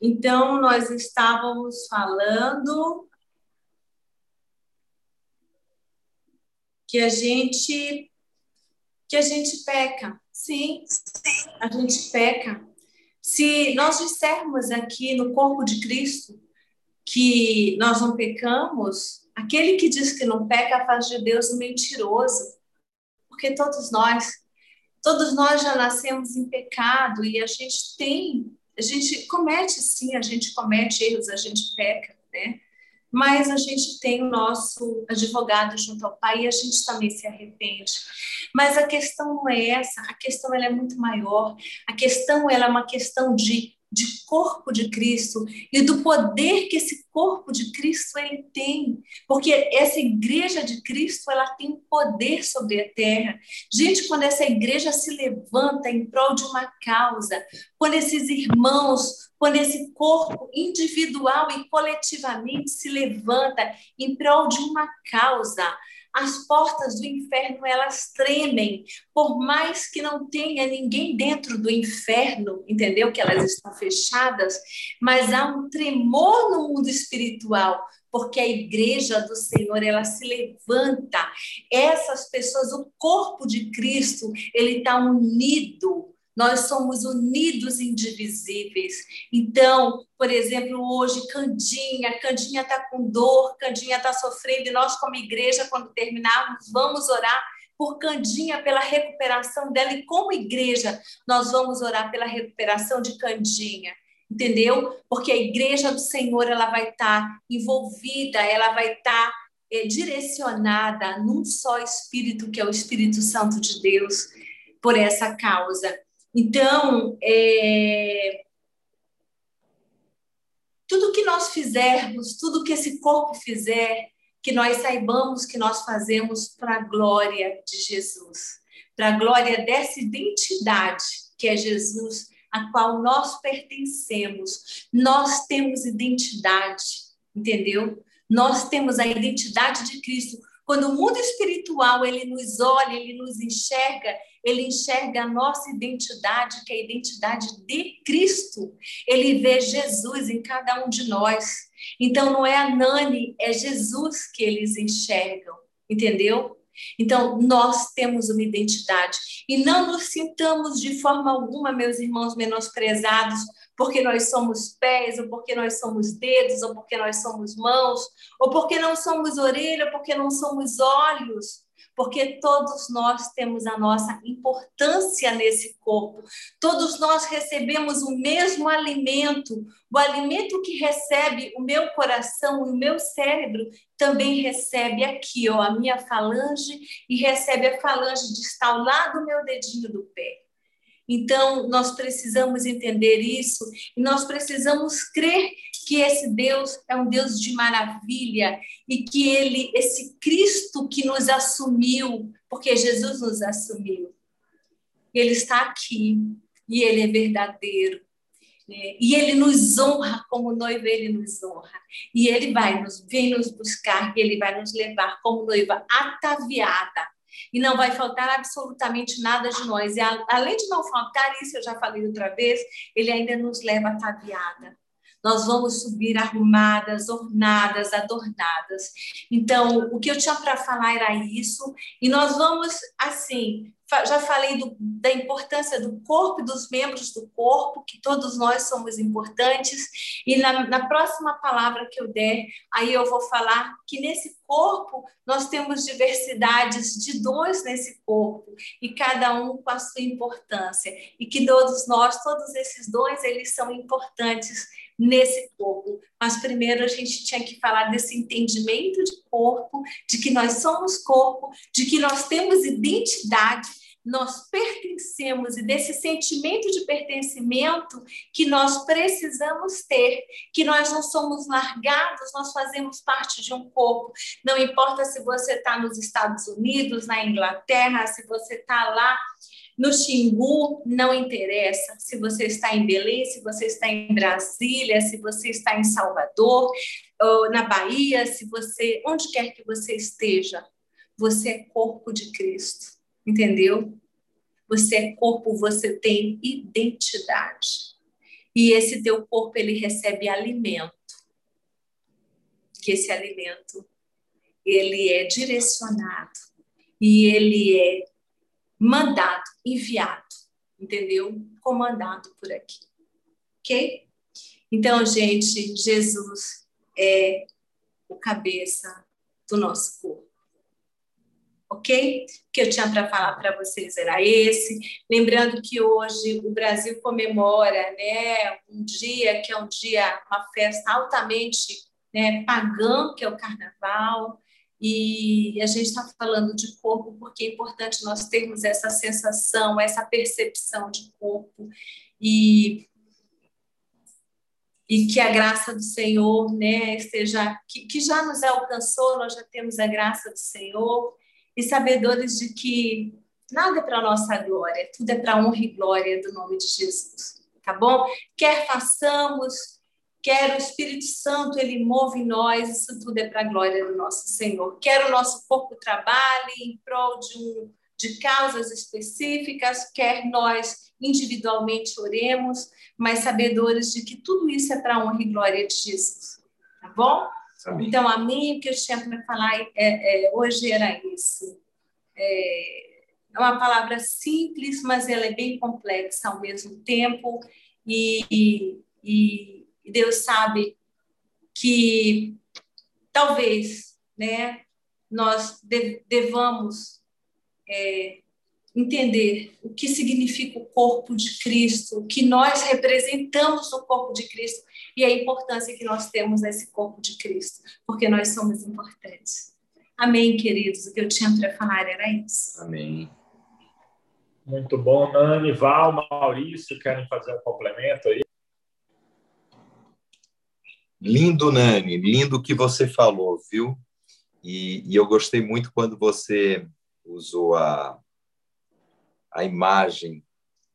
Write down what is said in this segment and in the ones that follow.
Então, nós estávamos falando que a gente que a gente peca. Sim, a gente peca. Se nós dissermos aqui no corpo de Cristo que nós não pecamos, aquele que diz que não peca faz de Deus um mentiroso. Porque todos nós, todos nós já nascemos em pecado e a gente tem, a gente comete sim, a gente comete erros, a gente peca, né? mas a gente tem o nosso advogado junto ao pai e a gente também se arrepende. Mas a questão não é essa, a questão ela é muito maior. A questão ela é uma questão de de corpo de Cristo e do poder que esse corpo de Cristo ele tem, porque essa igreja de Cristo ela tem poder sobre a terra. Gente, quando essa igreja se levanta em prol de uma causa, quando esses irmãos, quando esse corpo individual e coletivamente se levanta em prol de uma causa, as portas do inferno elas tremem, por mais que não tenha ninguém dentro do inferno, entendeu? Que elas estão fechadas, mas há um tremor no mundo espiritual, porque a igreja do Senhor ela se levanta. Essas pessoas, o corpo de Cristo, ele está unido nós somos unidos indivisíveis. Então, por exemplo, hoje, Candinha, Candinha está com dor, Candinha está sofrendo, e nós, como igreja, quando terminarmos, vamos orar por Candinha, pela recuperação dela, e como igreja, nós vamos orar pela recuperação de Candinha entendeu? Porque a igreja do Senhor ela vai estar tá envolvida, ela vai estar tá, é, direcionada num só Espírito, que é o Espírito Santo de Deus, por essa causa. Então, é, tudo que nós fizermos, tudo que esse corpo fizer, que nós saibamos que nós fazemos para a glória de Jesus, para a glória dessa identidade que é Jesus, a qual nós pertencemos. Nós temos identidade, entendeu? Nós temos a identidade de Cristo. Quando o mundo espiritual ele nos olha, ele nos enxerga, ele enxerga a nossa identidade, que é a identidade de Cristo. Ele vê Jesus em cada um de nós. Então, não é a Nani, é Jesus que eles enxergam, entendeu? Então, nós temos uma identidade. E não nos sintamos de forma alguma, meus irmãos, menosprezados, porque nós somos pés, ou porque nós somos dedos, ou porque nós somos mãos, ou porque não somos orelha, ou porque não somos olhos porque todos nós temos a nossa importância nesse corpo. Todos nós recebemos o mesmo alimento. O alimento que recebe o meu coração, o meu cérebro, também recebe aqui, ó, a minha falange e recebe a falange de estar ao lado do meu dedinho do pé. Então, nós precisamos entender isso e nós precisamos crer que esse Deus é um Deus de maravilha e que ele, esse Cristo que nos assumiu, porque Jesus nos assumiu, ele está aqui e ele é verdadeiro. Né? E ele nos honra como noiva, ele nos honra. E ele vai nos, vem nos buscar, e ele vai nos levar como noiva ataviada e não vai faltar absolutamente nada de nós. E além de não faltar isso, eu já falei outra vez, ele ainda nos leva ataviada. Nós vamos subir arrumadas, ornadas, adornadas. Então, o que eu tinha para falar era isso, e nós vamos, assim, já falei do, da importância do corpo e dos membros do corpo, que todos nós somos importantes, e na, na, próxima palavra que eu der, aí eu vou falar que nesse corpo nós temos diversidades de dons nesse corpo, e cada um com a sua importância, e que todos nós, todos esses dons, eles são importantes nesse corpo. Mas primeiro a gente tinha que falar desse entendimento de corpo, de que nós somos corpo, de que nós temos identidade, nós pertencemos e desse sentimento de pertencimento que nós precisamos ter, que nós não somos largados, nós fazemos parte de um corpo. Não importa se você está nos Estados Unidos, na Inglaterra, se você está lá no Xingu, não interessa se você está em Belém, se você está em Brasília, se você está em Salvador, ou na Bahia, se você, onde quer que você esteja, você é corpo de Cristo, entendeu? Você é corpo, você tem identidade. e esse teu corpo ele recebe alimento. Que esse alimento ele é direcionado e ele é mandado, enviado, entendeu? Comandado por aqui. OK? Então, gente, Jesus é o cabeça do nosso corpo. Ok? O que eu tinha para falar para vocês era esse. Lembrando que hoje o Brasil comemora né, um dia que é um dia, uma festa altamente né, pagã, que é o carnaval. E a gente está falando de corpo porque é importante nós termos essa sensação, essa percepção de corpo. E e que a graça do Senhor, né, esteja que, que já nos alcançou, nós já temos a graça do Senhor e sabedores de que nada é para nossa glória, tudo é para honra e glória do nome de Jesus, tá bom? Quer façamos, quer o Espírito Santo ele move em nós, isso tudo é para a glória do nosso Senhor. Quer o nosso corpo trabalhe em prol de um de causas específicas, quer nós individualmente oremos, mas sabedores de que tudo isso é para a honra e glória de Jesus. Tá bom? Então, amém. O que eu tinha para falar é, é, hoje era isso. É, é uma palavra simples, mas ela é bem complexa ao mesmo tempo. E, e, e Deus sabe que talvez né, nós devamos é, entender o que significa o corpo de Cristo, o que nós representamos no corpo de Cristo e a importância que nós temos nesse corpo de Cristo, porque nós somos importantes. Amém, queridos. O que eu tinha para falar era isso. Amém. Muito bom, Nani, Val, Maurício, querem fazer um complemento aí? Lindo, Nani, lindo o que você falou, viu? E, e eu gostei muito quando você usou a, a imagem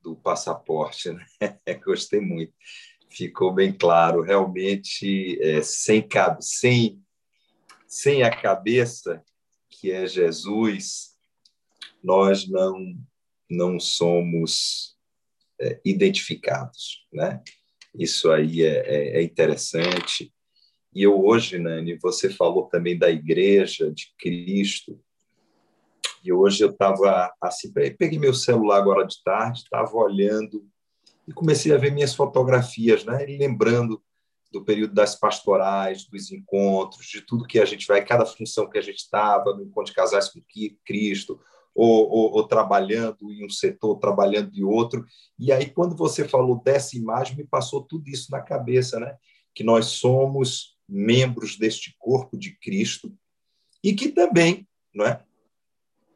do passaporte, né? Gostei muito. Ficou bem claro, realmente, é, sem, sem, sem a cabeça, que é Jesus, nós não, não somos é, identificados, né? Isso aí é, é, é interessante. E eu hoje, Nani, você falou também da igreja de Cristo, e hoje eu estava assim, peguei meu celular agora de tarde, estava olhando e comecei a ver minhas fotografias, né? E lembrando do período das pastorais, dos encontros, de tudo que a gente vai, cada função que a gente estava, no encontro de casais com Cristo, ou, ou, ou, trabalhando em um setor, trabalhando em outro. E aí, quando você falou dessa imagem, me passou tudo isso na cabeça, né? Que nós somos membros deste corpo de Cristo e que também, não é?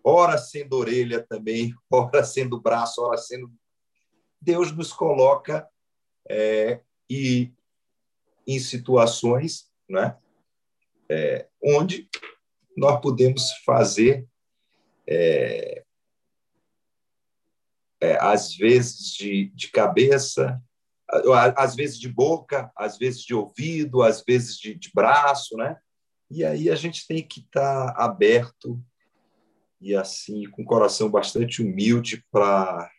ora sendo orelha também, ora sendo braço, ora sendo. Deus nos coloca é, e em situações né, é, onde nós podemos fazer, é, é, às vezes de, de cabeça, às vezes de boca, às vezes de ouvido, às vezes de, de braço, né? E aí a gente tem que estar tá aberto e assim com um coração bastante humilde para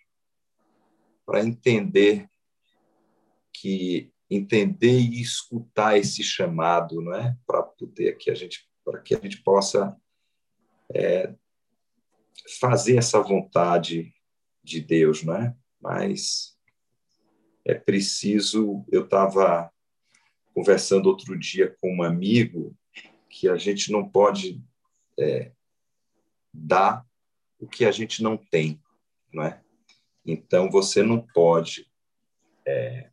para entender que entender e escutar esse chamado, não é? Para poder que a gente para que a gente possa é, fazer essa vontade de Deus, não é? Mas é preciso. Eu estava conversando outro dia com um amigo que a gente não pode é, dá o que a gente não tem, não é? Então você não pode é,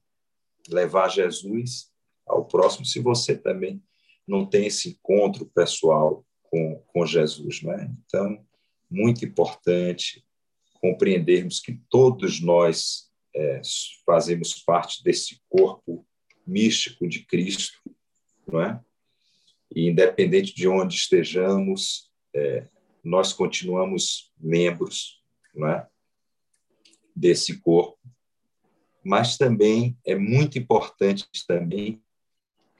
levar Jesus ao próximo se você também não tem esse encontro pessoal com, com Jesus, não é? Então muito importante compreendermos que todos nós é, fazemos parte desse corpo místico de Cristo, não é? E independente de onde estejamos, é, nós continuamos membros não é, desse corpo, mas também é muito importante também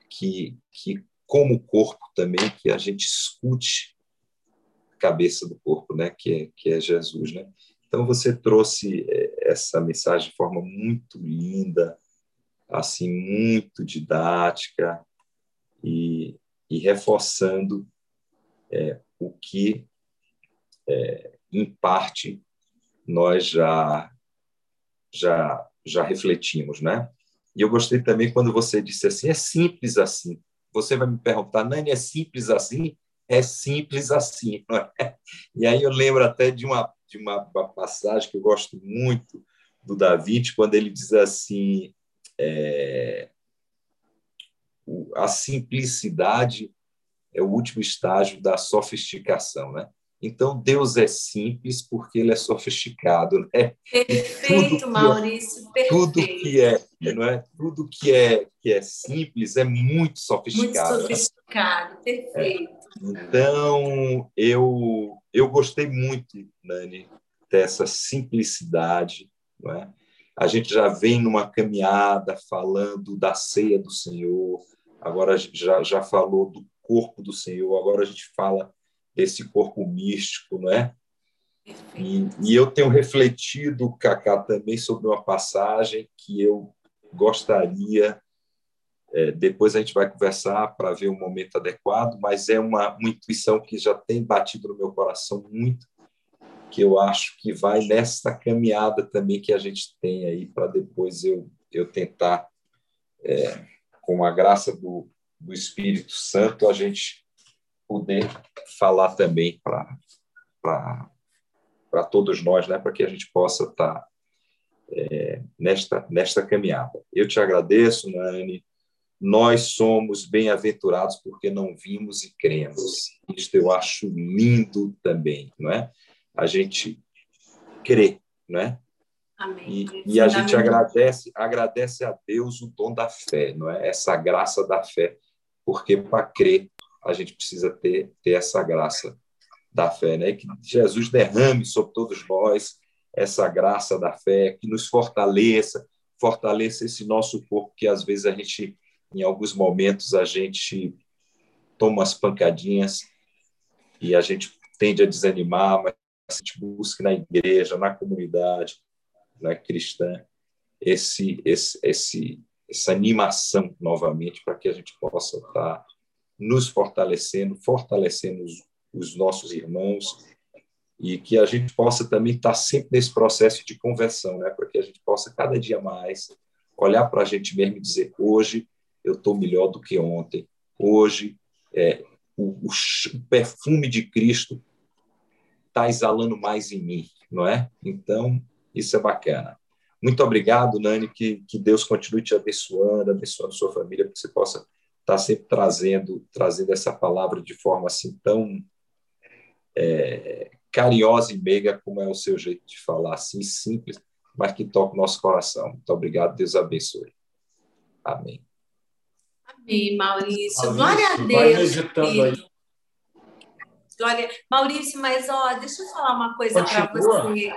que, que como corpo também que a gente escute a cabeça do corpo, né, que é, que é Jesus, né? Então você trouxe é, essa mensagem de forma muito linda, assim muito didática e, e reforçando é, o que, é, em parte, nós já já já refletimos, né? E eu gostei também quando você disse assim, é simples assim. Você vai me perguntar, Nani, é simples assim? É simples assim, não é? E aí eu lembro até de uma de uma, passagem que eu gosto muito do Davi, quando ele diz assim, é, a simplicidade é o último estágio da sofisticação, né? Então Deus é simples porque ele é sofisticado, né? Perfeito, Maurício, é, perfeito. Tudo que é, não é? Tudo que é que é simples é muito sofisticado. Muito sofisticado, né? perfeito. É. Então eu eu gostei muito, Nani, dessa simplicidade, não é? A gente já vem numa caminhada falando da ceia do Senhor, agora já, já falou do corpo do Senhor, agora a gente fala desse corpo místico, não é? E, e eu tenho refletido, Cacá, também sobre uma passagem que eu gostaria, é, depois a gente vai conversar para ver o momento adequado, mas é uma, uma intuição que já tem batido no meu coração muito, que eu acho que vai nessa caminhada também que a gente tem aí, para depois eu, eu tentar, é, com a graça do, do Espírito Santo, a gente poder falar também para todos nós, né, para que a gente possa estar tá, é, nesta, nesta caminhada. Eu te agradeço, Nani. Nós somos bem-aventurados porque não vimos e cremos. Isto eu acho lindo também, não é? A gente crê, não é? Amém. E, e a gente agradece, agradece a Deus o dom da fé, não é? Essa graça da fé, porque para crer a gente precisa ter, ter essa graça da fé, né? Que Jesus derrame sobre todos nós essa graça da fé, que nos fortaleça, fortaleça esse nosso corpo que às vezes a gente, em alguns momentos, a gente toma as pancadinhas e a gente tende a desanimar, mas a gente busca na igreja, na comunidade, na cristã, esse, esse, esse, essa animação novamente para que a gente possa estar nos fortalecendo, fortalecendo os, os nossos irmãos e que a gente possa também estar sempre nesse processo de conversão, né? para que a gente possa cada dia mais olhar para a gente mesmo e dizer: hoje eu estou melhor do que ontem, hoje é, o, o, perfume de Cristo está exalando mais em mim, não é? Então, isso é bacana. Muito obrigado, Nani, que, que Deus continue te abençoando, abençoando sua família, para que você possa está sempre trazendo trazendo essa palavra de forma assim tão é, carinhosa e meiga como é o seu jeito de falar, assim simples, mas que toca o nosso coração. Muito obrigado, Deus abençoe. Amém. Amém, Maurício. Maurício Glória a Deus. Glória. Maurício, mas ó, deixa eu falar uma coisa para você.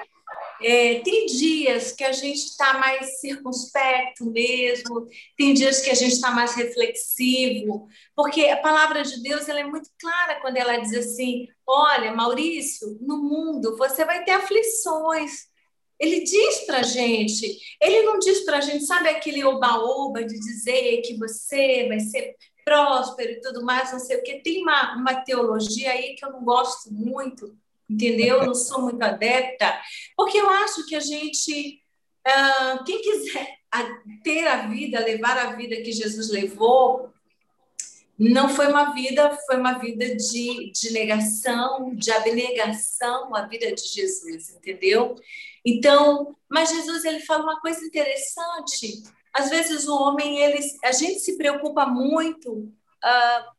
É, tem dias que a gente está mais circunspecto mesmo, tem dias que a gente está mais reflexivo, porque a palavra de Deus ela é muito clara quando ela diz assim: olha, Maurício, no mundo você vai ter aflições. Ele diz para gente, ele não diz para gente, sabe aquele oba-oba de dizer que você vai ser próspero e tudo mais, não sei o que. Tem uma, uma teologia aí que eu não gosto muito, entendeu? Não sou muito adepta, porque eu acho que a gente, uh, quem quiser ter a vida, levar a vida que Jesus levou, não foi uma vida, foi uma vida de, de negação, de abnegação à vida de Jesus, entendeu? Então, mas Jesus ele fala uma coisa interessante. Às vezes o homem, ele, a gente se preocupa muito uh,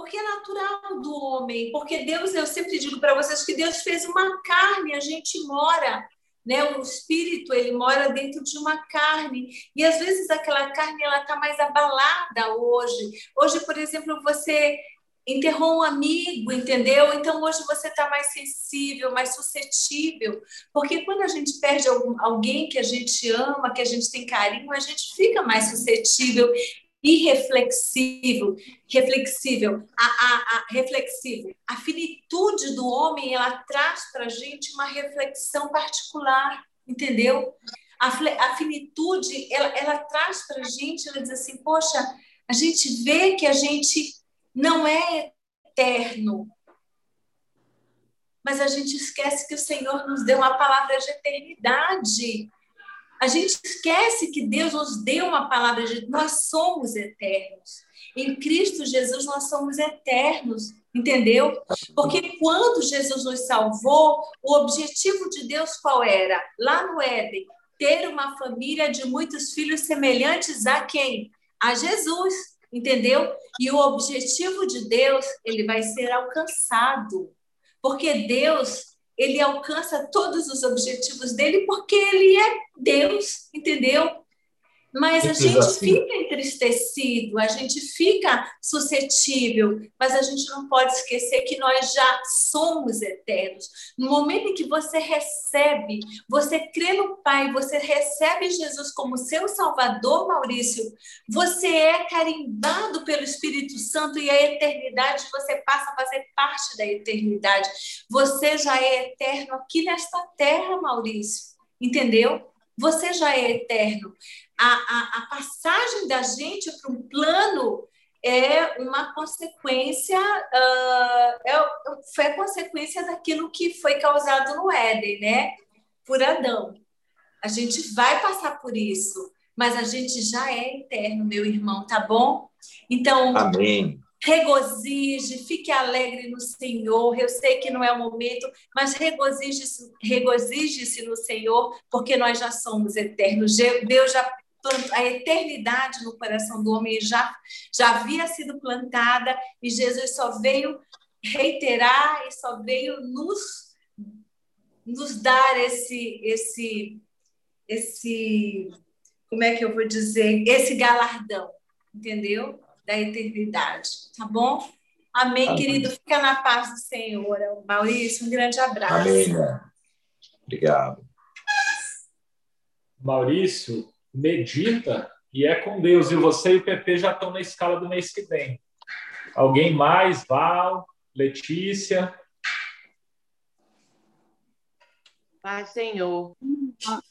porque é natural do homem, porque Deus, eu sempre digo para vocês que Deus fez uma carne, a gente mora, né? O espírito, ele mora dentro de uma carne, e às vezes aquela carne ela tá mais abalada hoje. Hoje, por exemplo, você enterrou um amigo, entendeu? Então hoje você está mais sensível, mais suscetível, porque quando a gente perde algum, alguém que a gente ama, que a gente tem carinho, a gente fica mais suscetível irreflexível, reflexível, a, a, a. A finitude do homem, ela traz para a gente uma reflexão particular, entendeu? A finitude, ela, ela traz para a gente, ela diz assim, poxa, a gente vê que a gente não é eterno, mas a gente esquece que o Senhor nos deu uma palavra de eternidade. A gente esquece que Deus nos deu uma palavra de nós somos eternos. Em Cristo Jesus nós somos eternos, entendeu? Porque quando Jesus nos salvou, o objetivo de Deus qual era? Lá no Éden, ter uma família de muitos filhos semelhantes a quem? A Jesus, entendeu? E o objetivo de Deus, ele vai ser alcançado. Porque Deus, ele alcança todos os objetivos dele porque ele é Deus, entendeu? Mas a gente assim. fica entristecido, a gente fica suscetível, mas a gente não pode esquecer que nós já somos eternos. No momento em que você recebe, você crê no Pai, você recebe Jesus como seu Salvador, Maurício, você é carimbado pelo Espírito Santo e a eternidade você passa a fazer parte da eternidade. Você já é eterno aqui nesta terra, Maurício. Entendeu? Você já é eterno a, a, a passagem da gente para um plano é uma consequência, uh, é, foi a consequência daquilo que foi causado no Éden, né? Por Adão. A gente vai passar por isso, mas a gente já é eterno, meu irmão, tá bom? Então, Amém. regozije, fique alegre no Senhor. Eu sei que não é o momento, mas regozije-se regozije no Senhor, porque nós já somos eternos. Deus já a eternidade no coração do homem já, já havia sido plantada e Jesus só veio reiterar e só veio nos, nos dar esse, esse, esse, como é que eu vou dizer, esse galardão, entendeu? Da eternidade, tá bom? Amém, Amém. querido. Fica na paz do Senhor. Maurício, um grande abraço. Amém. Né? Obrigado. Maurício, medita e é com Deus. E você e o PP já estão na escala do mês que vem. Alguém mais? Val, Letícia? Pai Senhor,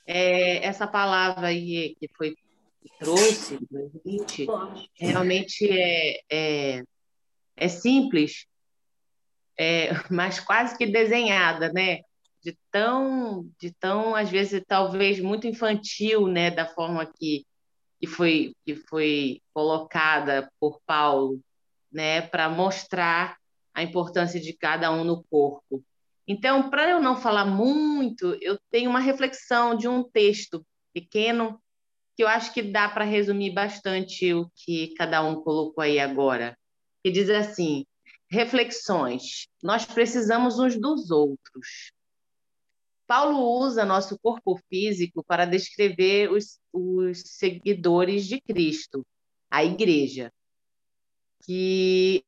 é, essa palavra aí que foi que trouxe, 2020, realmente é, é, é simples, é, mas quase que desenhada, né? De tão, de tão às vezes talvez muito infantil, né, da forma que, que foi que foi colocada por Paulo, né, para mostrar a importância de cada um no corpo. Então, para eu não falar muito, eu tenho uma reflexão de um texto pequeno que eu acho que dá para resumir bastante o que cada um colocou aí agora. Que diz assim: reflexões. Nós precisamos uns dos outros. Paulo usa nosso corpo físico para descrever os, os seguidores de Cristo, a igreja. Que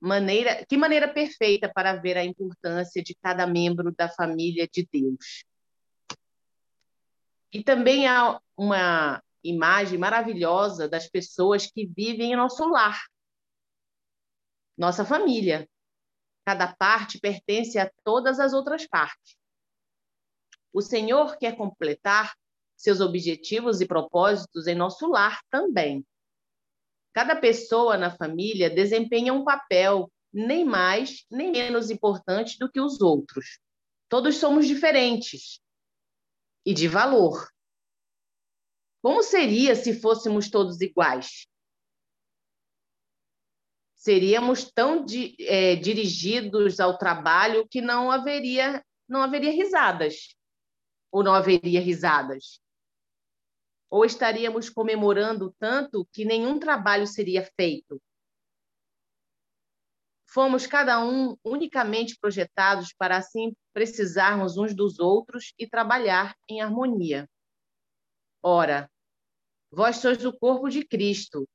maneira, que maneira perfeita para ver a importância de cada membro da família de Deus. E também há uma imagem maravilhosa das pessoas que vivem em nosso lar, nossa família. Cada parte pertence a todas as outras partes. O Senhor quer completar seus objetivos e propósitos em nosso lar também. Cada pessoa na família desempenha um papel nem mais nem menos importante do que os outros. Todos somos diferentes e de valor. Como seria se fôssemos todos iguais? Seríamos tão é, dirigidos ao trabalho que não haveria não haveria risadas ou não haveria risadas? Ou estaríamos comemorando tanto que nenhum trabalho seria feito? Fomos cada um unicamente projetados para assim precisarmos uns dos outros e trabalhar em harmonia. Ora, vós sois o corpo de Cristo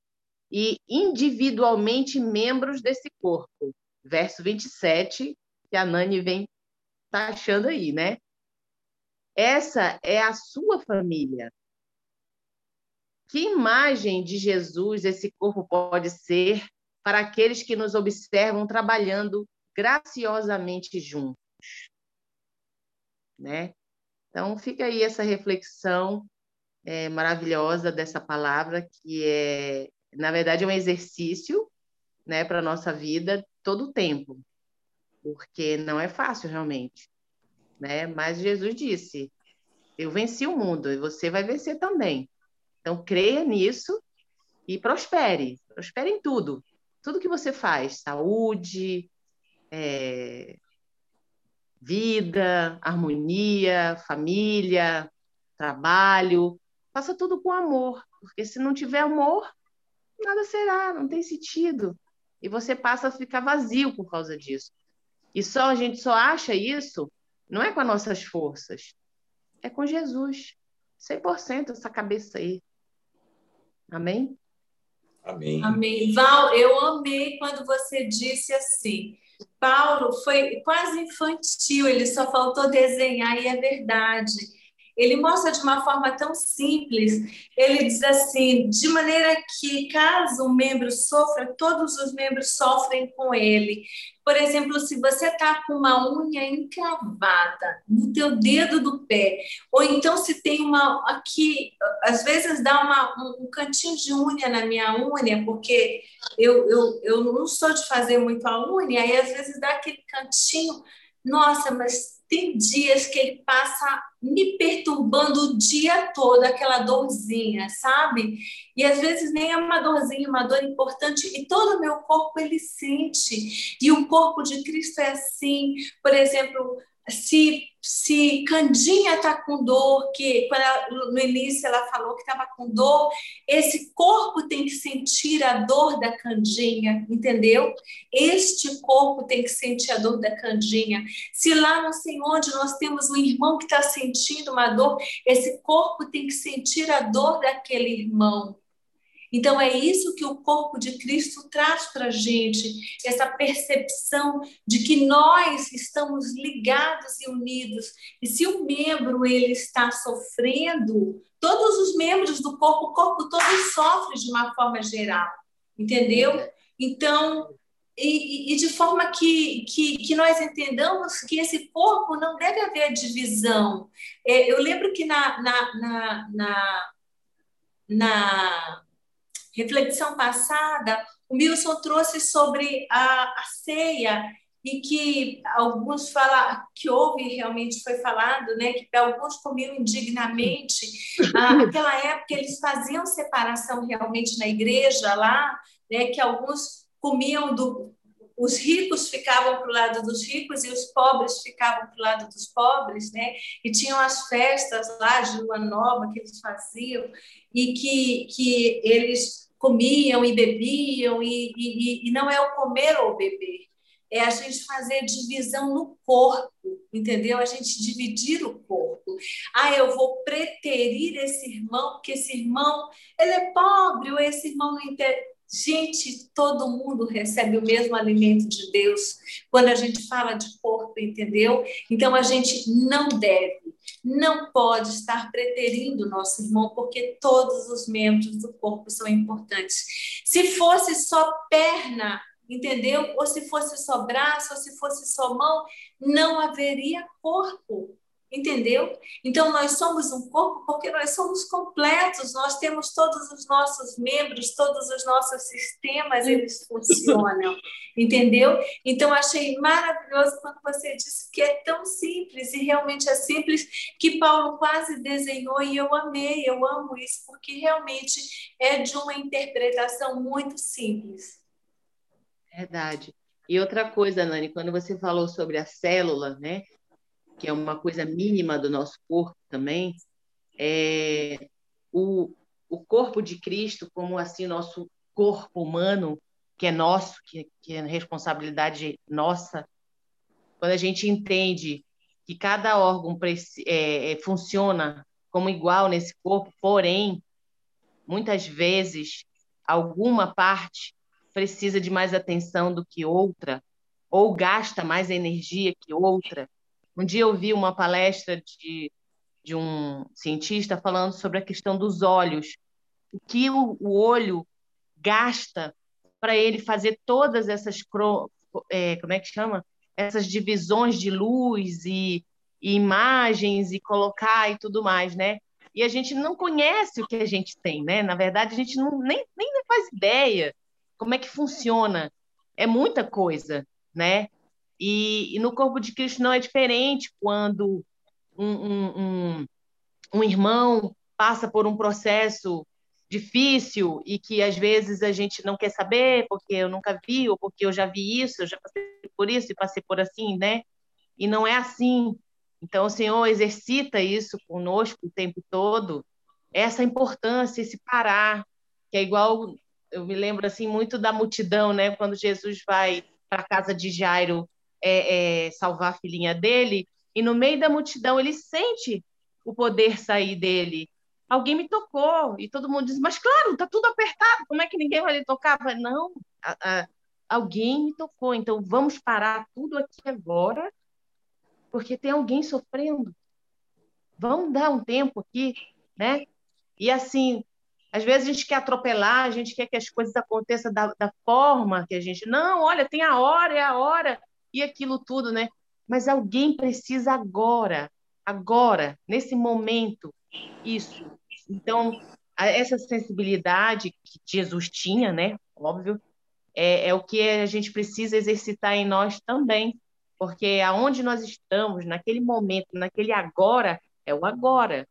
e individualmente membros desse corpo. Verso 27, que a Nani vem taxando aí, né? Essa é a sua família. Que imagem de Jesus esse corpo pode ser para aqueles que nos observam trabalhando graciosamente juntos? Né? Então, fica aí essa reflexão é, maravilhosa dessa palavra, que é, na verdade, é um exercício né, para a nossa vida todo o tempo, porque não é fácil realmente. Né? Mas Jesus disse: Eu venci o mundo e você vai vencer também. Então, creia nisso e prospere. Prospere em tudo. Tudo que você faz: saúde, é, vida, harmonia, família, trabalho. Faça tudo com amor, porque se não tiver amor, nada será, não tem sentido. E você passa a ficar vazio por causa disso. E só a gente só acha isso não é com as nossas forças, é com Jesus. 100% essa cabeça aí. Amém? Amém. Amém. Val, eu amei quando você disse assim. Paulo foi quase infantil, ele só faltou desenhar, e é verdade. Ele mostra de uma forma tão simples. Ele diz assim: de maneira que, caso um membro sofra, todos os membros sofrem com ele. Por exemplo, se você está com uma unha encravada no teu dedo do pé, ou então se tem uma aqui, às vezes dá uma, um cantinho de unha na minha unha, porque eu, eu, eu não sou de fazer muito a unha, aí às vezes dá aquele cantinho, nossa, mas tem dias que ele passa me perturbando o dia todo, aquela dorzinha, sabe? E às vezes nem é uma dorzinha, uma dor importante, e todo o meu corpo ele sente. E o corpo de Cristo é assim. Por exemplo, se, se Candinha está com dor, que quando ela, no início ela falou que estava com dor, esse corpo tem que sentir a dor da Candinha, entendeu? Este corpo tem que sentir a dor da Candinha. Se lá não sei onde nós temos um irmão que está sentindo uma dor, esse corpo tem que sentir a dor daquele irmão. Então, é isso que o corpo de Cristo traz para a gente, essa percepção de que nós estamos ligados e unidos. E se o membro ele está sofrendo, todos os membros do corpo, o corpo todo sofre de uma forma geral, entendeu? Então, e, e, de forma que, que, que, nós entendamos que esse corpo não deve haver divisão. É, eu lembro que na, na, na, na, na reflexão passada, o Wilson trouxe sobre a, a ceia e que alguns falam que houve realmente foi falado, né, que alguns comiam indignamente. Ah, naquela época eles faziam separação realmente na igreja lá, né, que alguns comiam do os ricos ficavam para o lado dos ricos e os pobres ficavam para o lado dos pobres, né? E tinham as festas lá de lua nova que eles faziam e que que eles comiam e bebiam, e, e, e não é o comer ou beber, é a gente fazer divisão no corpo, entendeu? A gente dividir o corpo. Ah, eu vou preterir esse irmão, porque esse irmão, ele é pobre, ou esse irmão não entende. Gente, todo mundo recebe o mesmo alimento de Deus quando a gente fala de corpo, entendeu? Então a gente não deve, não pode estar preterindo o nosso irmão, porque todos os membros do corpo são importantes. Se fosse só perna, entendeu? Ou se fosse só braço, ou se fosse só mão, não haveria corpo. Entendeu? Então, nós somos um corpo porque nós somos completos, nós temos todos os nossos membros, todos os nossos sistemas, eles funcionam. Entendeu? Então, achei maravilhoso quando você disse que é tão simples, e realmente é simples, que Paulo quase desenhou, e eu amei, eu amo isso, porque realmente é de uma interpretação muito simples. Verdade. E outra coisa, Nani, quando você falou sobre a célula, né? Que é uma coisa mínima do nosso corpo também, é o, o corpo de Cristo, como assim nosso corpo humano, que é nosso, que, que é responsabilidade nossa, quando a gente entende que cada órgão é, é, funciona como igual nesse corpo, porém, muitas vezes, alguma parte precisa de mais atenção do que outra, ou gasta mais energia que outra, um dia eu vi uma palestra de, de um cientista falando sobre a questão dos olhos, o que o, o olho gasta para ele fazer todas essas é, como é que chama essas divisões de luz e, e, imagens e colocar e tudo mais, né? e a gente não conhece o que a gente tem, né? Na verdade, a gente não, nem, nem faz ideia como é que funciona. É muita coisa, né? E, e no corpo de Cristo não é diferente quando um, um, um, um irmão passa por um processo difícil e que às vezes a gente não quer saber porque eu nunca vi ou porque eu já vi isso, eu já passei por isso e passei por assim, né? E não é assim. Então o Senhor exercita isso conosco o tempo todo, essa importância, esse parar, que é igual eu me lembro assim muito da multidão, né? Quando Jesus vai para a casa de Jairo é, é, salvar a filhinha dele e no meio da multidão ele sente o poder sair dele alguém me tocou. E todo mundo diz, mas claro, tá tudo apertado, como é que ninguém vai lhe tocar? não, a, a, alguém me tocou, então vamos parar tudo aqui agora, porque tem alguém sofrendo. Vamos dar um tempo aqui, né? E assim, às vezes a gente quer atropelar, a gente quer que as coisas aconteçam da, da forma que a gente. Não, olha, tem a hora, é a hora, e aquilo tudo, né? Mas alguém precisa agora, agora, nesse momento, isso. Então, essa sensibilidade que Jesus tinha, né? Óbvio, é, é, o que a gente precisa exercitar em nós também, porque aonde nós estamos, naquele momento, naquele agora, é o agora.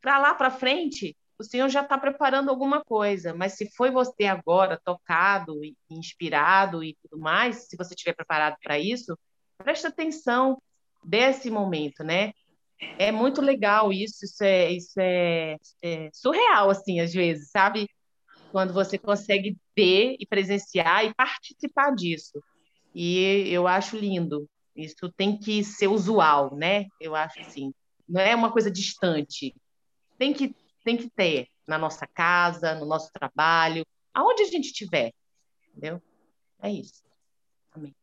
Para lá para frente, o Senhor já está preparando alguma coisa, mas se foi você agora tocado, inspirado e tudo mais, se você estiver preparado para isso, preste atenção desse momento, né? É muito legal isso, isso é, isso é, é surreal, assim, às vezes, sabe? Quando você consegue ver e presenciar e participar disso. E eu acho lindo. Isso tem que ser usual, né? Eu acho assim. Não é uma coisa distante. Tem que, tem que ter na nossa casa, no nosso trabalho, aonde a gente estiver. Entendeu? É isso. Amém.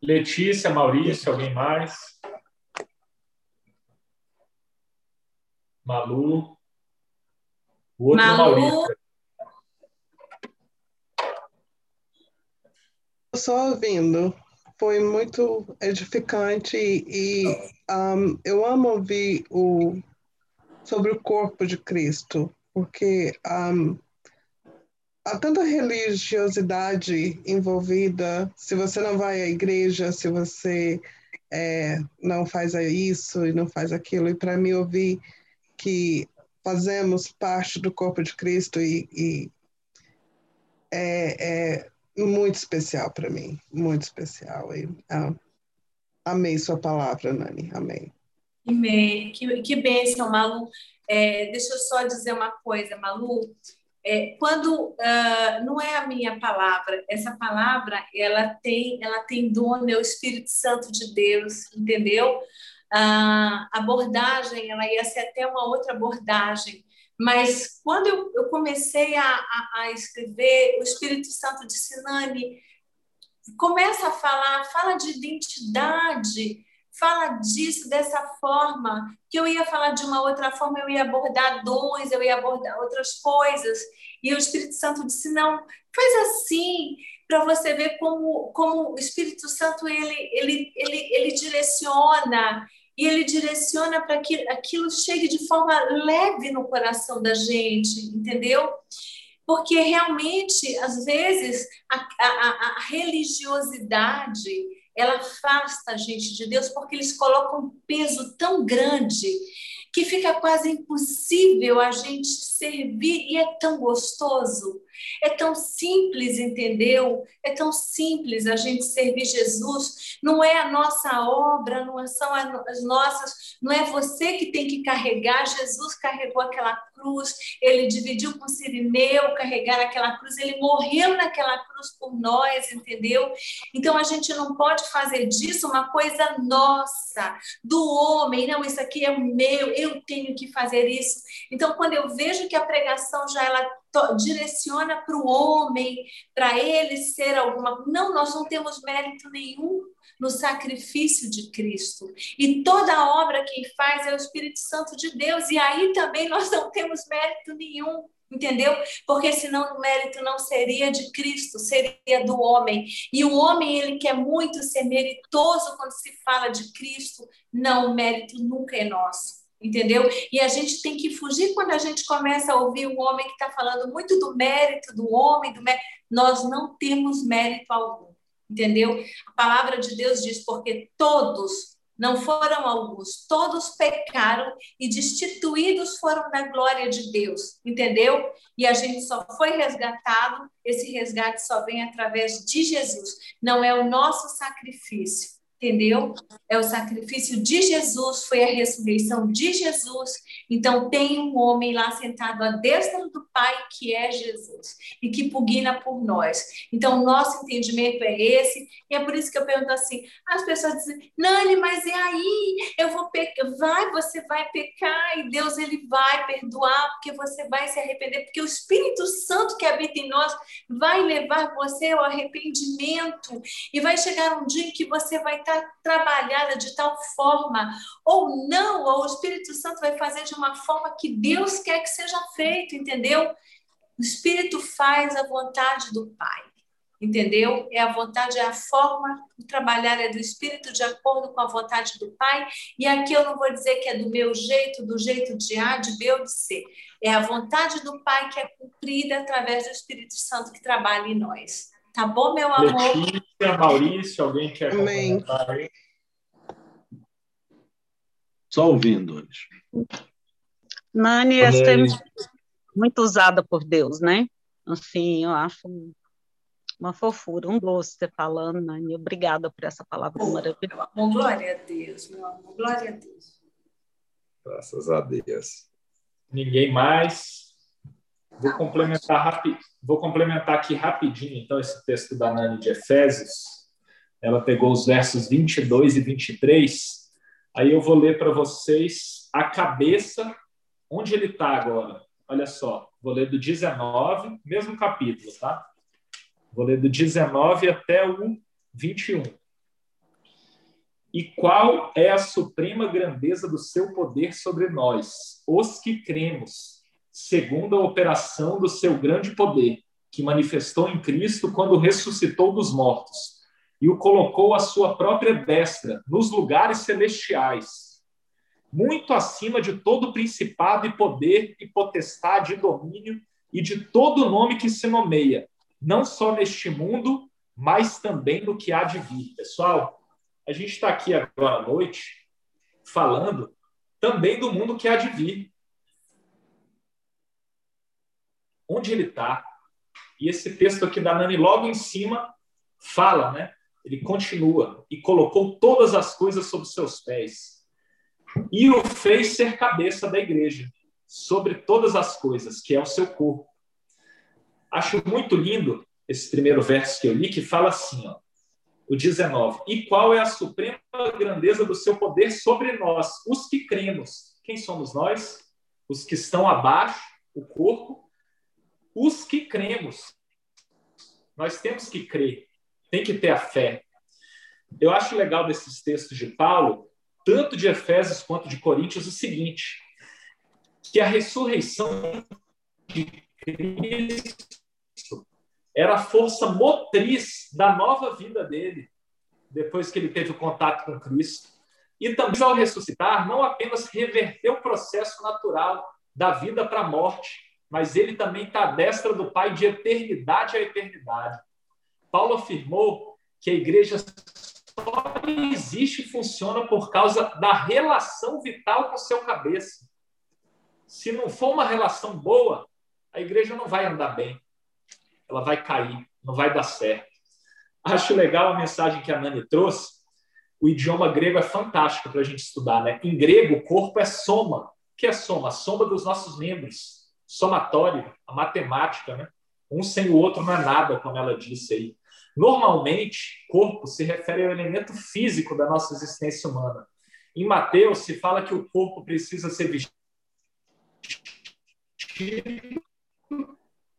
Letícia, Maurício, alguém mais? Malu. O outro Malu. Maurício. Só ouvindo. Foi muito edificante e um, eu amo ouvir o, sobre o corpo de Cristo, porque um, há tanta religiosidade envolvida. Se você não vai à igreja, se você é, não faz isso e não faz aquilo, e para mim ouvir que fazemos parte do corpo de Cristo e, e é, é, muito especial para mim, muito especial. E, ah, amei sua palavra, Nani, amei. Amei, que, que bênção, Malu. É, deixa eu só dizer uma coisa, Malu. É, quando uh, não é a minha palavra, essa palavra ela tem ela tem dono, é o Espírito Santo de Deus, entendeu? a abordagem ela ia ser até uma outra abordagem. Mas quando eu, eu comecei a, a, a, escrever, o Espírito Santo disse, Nani, começa a falar, fala de identidade, fala disso dessa forma, que eu ia falar de uma outra forma, eu ia abordar dons, eu ia abordar outras coisas. E o Espírito Santo disse, não, faz assim, para você ver como, como o Espírito Santo ele, ele, ele, ele direciona, e ele direciona para que aquilo chegue de forma leve no coração da gente, entendeu? Porque realmente, às vezes, a, a, a religiosidade ela afasta a gente de Deus porque eles colocam um peso tão grande que fica quase impossível a gente servir e é tão gostoso. É tão simples, entendeu? É tão simples a gente servir Jesus. Não é a nossa obra, não são as nossas, não é você que tem que carregar. Jesus carregou aquela cruz, ele dividiu com Sirineu carregar aquela cruz, ele morreu naquela cruz por nós, entendeu? Então a gente não pode fazer disso uma coisa nossa, do homem. Não, isso aqui é o meu, eu tenho que fazer isso. Então quando eu vejo que a pregação já ela direciona para o homem, para ele ser alguma. Não, nós não temos mérito nenhum no sacrifício de Cristo. E toda obra quem faz é o Espírito Santo de Deus, e aí também nós não temos mérito nenhum. Entendeu? Porque senão o mérito não seria de Cristo, seria do homem. E o homem, ele quer muito ser meritoso quando se fala de Cristo. Não, o mérito nunca é nosso. Entendeu? E a gente tem que fugir quando a gente começa a ouvir um homem que está falando muito do mérito do homem, do mérito. nós não temos mérito algum, entendeu? A palavra de Deus diz, porque todos, não foram alguns, todos pecaram e destituídos foram da glória de Deus, entendeu? E a gente só foi resgatado, esse resgate só vem através de Jesus, não é o nosso sacrifício entendeu? É o sacrifício de Jesus, foi a ressurreição de Jesus. Então, tem um homem lá sentado à destra do Pai, que é Jesus, e que pugna por nós. Então, nosso entendimento é esse, e é por isso que eu pergunto assim: as pessoas dizem, Nani, mas é aí, eu vou pecar. Vai, você vai pecar, e Deus ele vai perdoar, porque você vai se arrepender, porque o Espírito Santo que habita em nós vai levar você ao arrependimento, e vai chegar um dia em que você vai estar trabalhada de tal forma, ou não, ou o Espírito Santo vai fazer de uma forma que Deus quer que seja feito, entendeu? O Espírito faz a vontade do Pai, entendeu? É a vontade, é a forma de trabalhar é do Espírito de acordo com a vontade do Pai. E aqui eu não vou dizer que é do meu jeito, do jeito de A, de B ou de C. É a vontade do Pai que é cumprida através do Espírito Santo que trabalha em nós. Tá bom, meu amor? Letícia, Maurício, alguém quer Amém. comentar aí? Só ouvindo hoje. Nani, essa é muito usada por Deus, né? Assim, eu acho uma fofura, um doce você falando, Nani. Obrigada por essa palavra oh, maravilhosa. glória a Deus, meu amor. Glória a Deus. Graças a Deus. Ninguém mais? Vou complementar rapidinho. Vou complementar aqui rapidinho, então, esse texto da Nani de Efésios. Ela pegou os versos 22 e 23. Aí eu vou ler para vocês a cabeça, onde ele está agora. Olha só, vou ler do 19, mesmo capítulo, tá? Vou ler do 19 até o 21. E qual é a suprema grandeza do seu poder sobre nós, os que cremos? Segundo a operação do seu grande poder, que manifestou em Cristo quando ressuscitou dos mortos e o colocou à sua própria destra, nos lugares celestiais, muito acima de todo principado e poder e potestade e domínio e de todo nome que se nomeia, não só neste mundo, mas também no que há de vir. Pessoal, a gente está aqui agora à noite falando também do mundo que há de vir. Onde ele está. E esse texto aqui da Nani, logo em cima, fala, né? Ele continua e colocou todas as coisas sob seus pés e o fez ser cabeça da igreja sobre todas as coisas, que é o seu corpo. Acho muito lindo esse primeiro verso que eu li, que fala assim, ó, o 19: E qual é a suprema grandeza do seu poder sobre nós, os que cremos? Quem somos nós? Os que estão abaixo, o corpo, os que cremos. Nós temos que crer, tem que ter a fé. Eu acho legal desses textos de Paulo, tanto de Efésios quanto de Coríntios, o seguinte: que a ressurreição de Cristo era a força motriz da nova vida dele, depois que ele teve o contato com Cristo. E também, ao ressuscitar, não apenas reverteu o processo natural da vida para a morte, mas ele também está à destra do Pai de eternidade a eternidade. Paulo afirmou que a igreja só existe e funciona por causa da relação vital com seu cabeça. Se não for uma relação boa, a igreja não vai andar bem. Ela vai cair, não vai dar certo. Acho legal a mensagem que a Nani trouxe. O idioma grego é fantástico para a gente estudar, né? Em grego, o corpo é soma. O que é soma? A soma dos nossos membros somatório, a matemática, né? Um sem o outro não é nada, como ela disse aí. Normalmente, corpo se refere ao elemento físico da nossa existência humana. Em Mateus se fala que o corpo precisa ser vestido,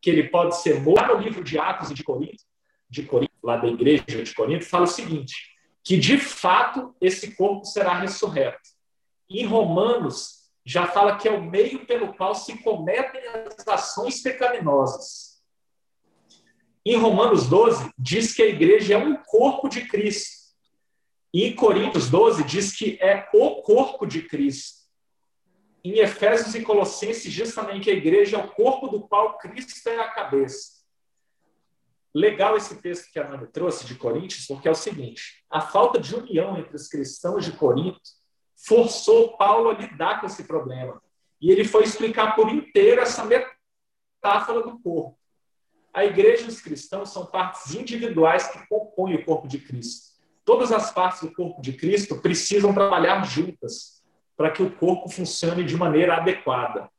que ele pode ser morto. No livro de Atos e de Corinto, de Corinto, lá da igreja de Corinto, fala o seguinte: que de fato esse corpo será ressurreto. Em Romanos já fala que é o meio pelo qual se cometem as ações pecaminosas. Em Romanos 12, diz que a igreja é um corpo de Cristo. E em Coríntios 12, diz que é o corpo de Cristo. em Efésios e Colossenses diz também que a igreja é o corpo do qual Cristo é a cabeça. Legal esse texto que a Nani trouxe de Coríntios, porque é o seguinte: a falta de união entre os cristãos de Corinto forçou Paulo a lidar com esse problema. E ele foi explicar por inteiro essa metáfora do corpo. A igreja e os cristãos são partes individuais que compõem o corpo de Cristo. Todas as partes do corpo de Cristo precisam trabalhar juntas para que o corpo funcione de maneira adequada.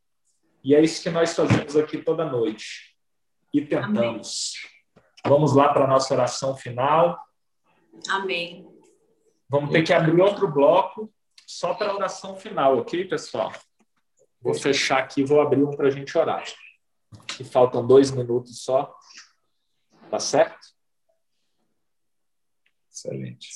E é isso que nós fazemos aqui toda noite. E tentamos. Amém. Vamos lá para a nossa oração final. Amém. Vamos ter que abrir outro bloco só para a oração final, ok, pessoal? Vou fechar aqui e vou abrir um para a gente orar. E faltam dois minutos só. Tá certo? Excelente.